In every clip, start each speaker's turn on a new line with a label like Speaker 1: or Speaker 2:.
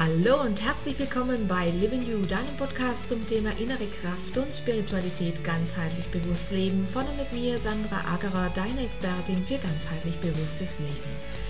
Speaker 1: Hallo und herzlich willkommen bei Living You, deinem Podcast zum Thema innere Kraft und Spiritualität ganzheitlich bewusst leben. Von und mit mir, Sandra Agerer, deine Expertin für ganzheitlich bewusstes Leben.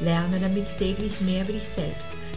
Speaker 1: Lerne damit täglich mehr über dich selbst.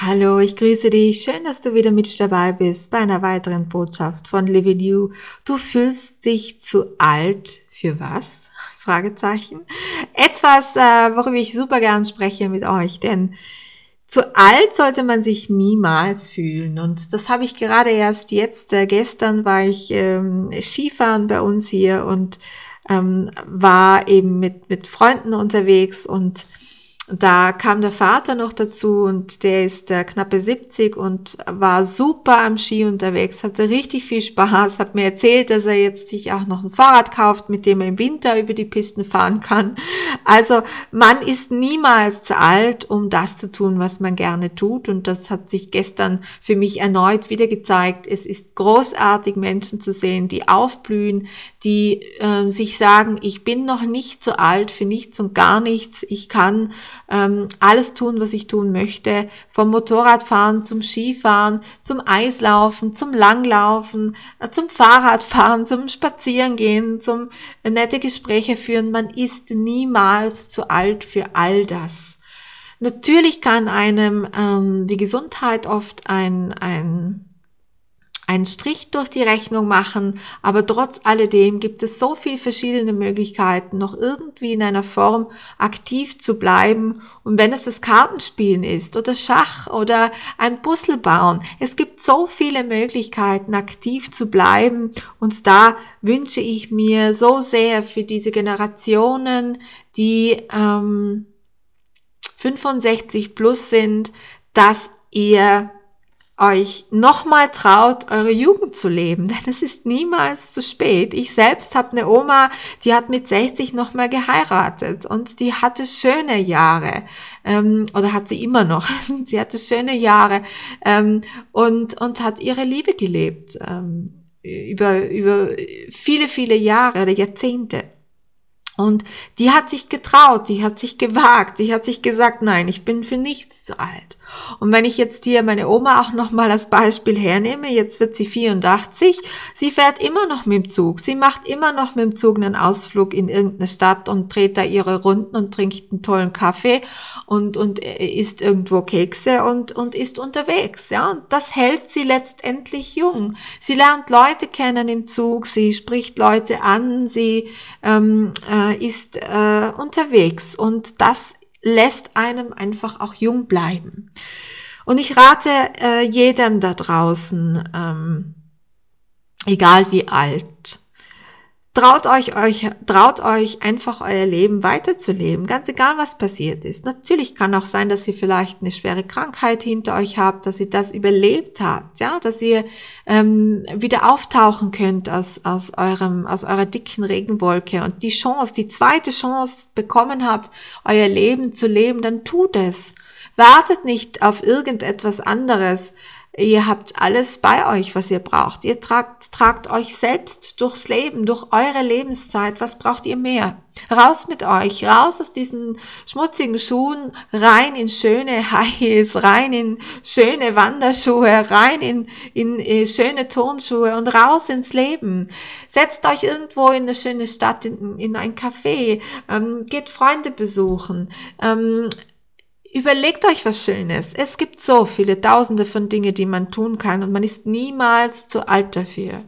Speaker 1: Hallo, ich grüße dich. Schön, dass du wieder mit dabei bist bei einer weiteren Botschaft von Living You. Du fühlst dich zu alt für was? Fragezeichen. Etwas, äh, worüber ich super gern spreche mit euch, denn zu alt sollte man sich niemals fühlen. Und das habe ich gerade erst jetzt, äh, gestern war ich ähm, Skifahren bei uns hier und ähm, war eben mit, mit Freunden unterwegs und da kam der Vater noch dazu und der ist äh, knappe 70 und war super am Ski unterwegs, hatte richtig viel Spaß, hat mir erzählt, dass er jetzt sich auch noch ein Fahrrad kauft, mit dem er im Winter über die Pisten fahren kann. Also man ist niemals zu alt, um das zu tun, was man gerne tut und das hat sich gestern für mich erneut wieder gezeigt. Es ist großartig, Menschen zu sehen, die aufblühen, die äh, sich sagen, ich bin noch nicht zu alt für nichts und gar nichts, ich kann ähm, alles tun, was ich tun möchte. Vom Motorradfahren zum Skifahren, zum Eislaufen, zum Langlaufen, äh, zum Fahrradfahren, zum Spazierengehen, zum äh, nette Gespräche führen. Man ist niemals zu alt für all das. Natürlich kann einem ähm, die Gesundheit oft ein, ein einen Strich durch die Rechnung machen, aber trotz alledem gibt es so viele verschiedene Möglichkeiten, noch irgendwie in einer Form aktiv zu bleiben. Und wenn es das Kartenspielen ist oder Schach oder ein Puzzle bauen, es gibt so viele Möglichkeiten, aktiv zu bleiben. Und da wünsche ich mir so sehr für diese Generationen, die ähm, 65 plus sind, dass ihr euch nochmal traut, eure Jugend zu leben, denn es ist niemals zu spät. Ich selbst habe eine Oma, die hat mit 60 nochmal geheiratet und die hatte schöne Jahre ähm, oder hat sie immer noch. sie hatte schöne Jahre ähm, und und hat ihre Liebe gelebt ähm, über über viele viele Jahre oder Jahrzehnte. Und die hat sich getraut, die hat sich gewagt, die hat sich gesagt, nein, ich bin für nichts zu alt. Und wenn ich jetzt hier meine Oma auch nochmal als Beispiel hernehme, jetzt wird sie 84, sie fährt immer noch mit dem Zug, sie macht immer noch mit dem Zug einen Ausflug in irgendeine Stadt und dreht da ihre Runden und trinkt einen tollen Kaffee und, und isst irgendwo Kekse und, und ist unterwegs, ja. Und das hält sie letztendlich jung. Sie lernt Leute kennen im Zug, sie spricht Leute an, sie ähm, äh, ist äh, unterwegs und das lässt einem einfach auch jung bleiben. Und ich rate äh, jedem da draußen, ähm, egal wie alt, Traut euch, euch, traut euch einfach euer Leben weiterzuleben, ganz egal was passiert ist. Natürlich kann auch sein, dass ihr vielleicht eine schwere Krankheit hinter euch habt, dass ihr das überlebt habt, ja, dass ihr ähm, wieder auftauchen könnt aus, aus eurem, aus eurer dicken Regenwolke und die Chance, die zweite Chance bekommen habt, euer Leben zu leben, dann tut es. Wartet nicht auf irgendetwas anderes. Ihr habt alles bei euch, was ihr braucht. Ihr tragt, tragt euch selbst durchs Leben, durch eure Lebenszeit. Was braucht ihr mehr? Raus mit euch, raus aus diesen schmutzigen Schuhen, rein in schöne High Heels, rein in schöne Wanderschuhe, rein in, in, in schöne Turnschuhe und raus ins Leben. Setzt euch irgendwo in eine schöne Stadt, in, in ein Café, ähm, geht Freunde besuchen, ähm, überlegt euch was Schönes. Es gibt so viele Tausende von Dingen, die man tun kann und man ist niemals zu alt dafür.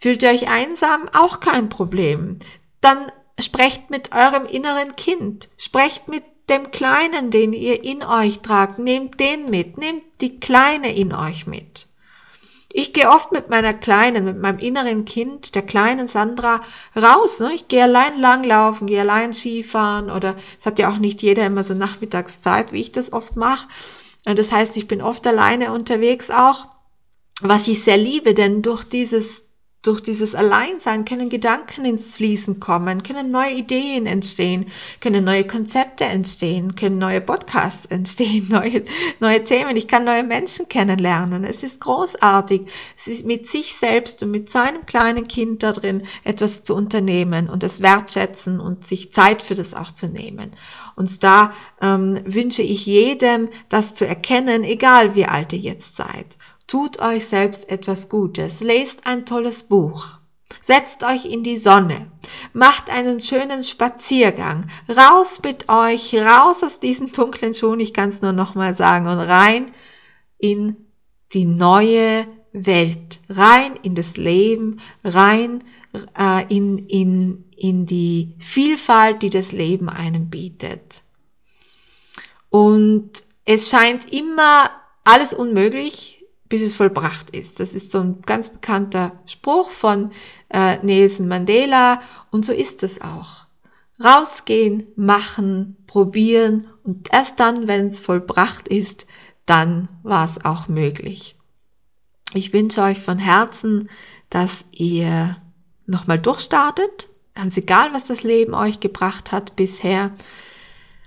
Speaker 1: Fühlt ihr euch einsam? Auch kein Problem. Dann sprecht mit eurem inneren Kind. Sprecht mit dem Kleinen, den ihr in euch tragt. Nehmt den mit. Nehmt die Kleine in euch mit. Ich gehe oft mit meiner Kleinen, mit meinem inneren Kind, der kleinen Sandra, raus. Ne? Ich gehe allein langlaufen, gehe allein Skifahren oder es hat ja auch nicht jeder immer so Nachmittagszeit, wie ich das oft mache. Das heißt, ich bin oft alleine unterwegs auch, was ich sehr liebe, denn durch dieses durch dieses Alleinsein können Gedanken ins Fließen kommen, können neue Ideen entstehen, können neue Konzepte entstehen, können neue Podcasts entstehen, neue, neue Themen. Ich kann neue Menschen kennenlernen. Es ist großartig, es ist mit sich selbst und mit seinem kleinen Kind da drin etwas zu unternehmen und es wertschätzen und sich Zeit für das auch zu nehmen. Und da ähm, wünsche ich jedem, das zu erkennen, egal wie alt ihr jetzt seid. Tut euch selbst etwas Gutes, lest ein tolles Buch, setzt euch in die Sonne, macht einen schönen Spaziergang, raus mit euch, raus aus diesen dunklen Schuhen, ich kann es nur nochmal sagen, und rein in die neue Welt, rein in das Leben, rein äh, in, in, in die Vielfalt, die das Leben einem bietet. Und es scheint immer alles unmöglich, bis es vollbracht ist. Das ist so ein ganz bekannter Spruch von äh, Nelson Mandela und so ist es auch. Rausgehen, machen, probieren und erst dann, wenn es vollbracht ist, dann war es auch möglich. Ich wünsche euch von Herzen, dass ihr nochmal durchstartet, ganz egal, was das Leben euch gebracht hat bisher,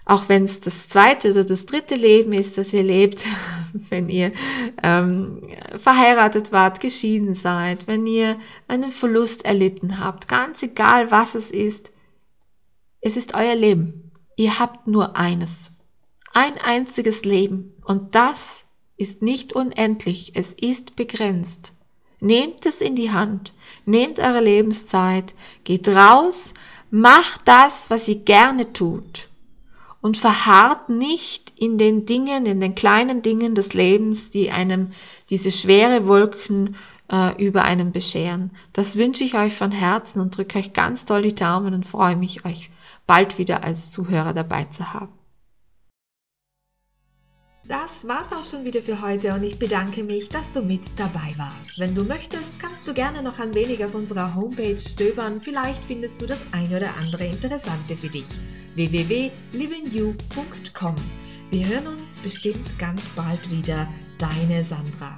Speaker 1: auch wenn es das zweite oder das dritte Leben ist, das ihr lebt, wenn ihr ähm, verheiratet wart, geschieden seid, wenn ihr einen Verlust erlitten habt, ganz egal was es ist, es ist euer Leben. Ihr habt nur eines. Ein einziges Leben. Und das ist nicht unendlich. Es ist begrenzt. Nehmt es in die Hand. Nehmt eure Lebenszeit. Geht raus. Macht das, was ihr gerne tut und verharrt nicht in den Dingen, in den kleinen Dingen des Lebens, die einem diese schwere Wolken äh, über einem bescheren. Das wünsche ich euch von Herzen und drücke euch ganz toll die Daumen und freue mich, euch bald wieder als Zuhörer dabei zu haben. Das war's auch schon wieder für heute und ich bedanke mich, dass du mit dabei warst. Wenn du möchtest, kannst du gerne noch ein wenig auf unserer Homepage stöbern. Vielleicht findest du das ein oder andere Interessante für dich www.livingyou.com. Wir hören uns bestimmt ganz bald wieder. Deine Sandra.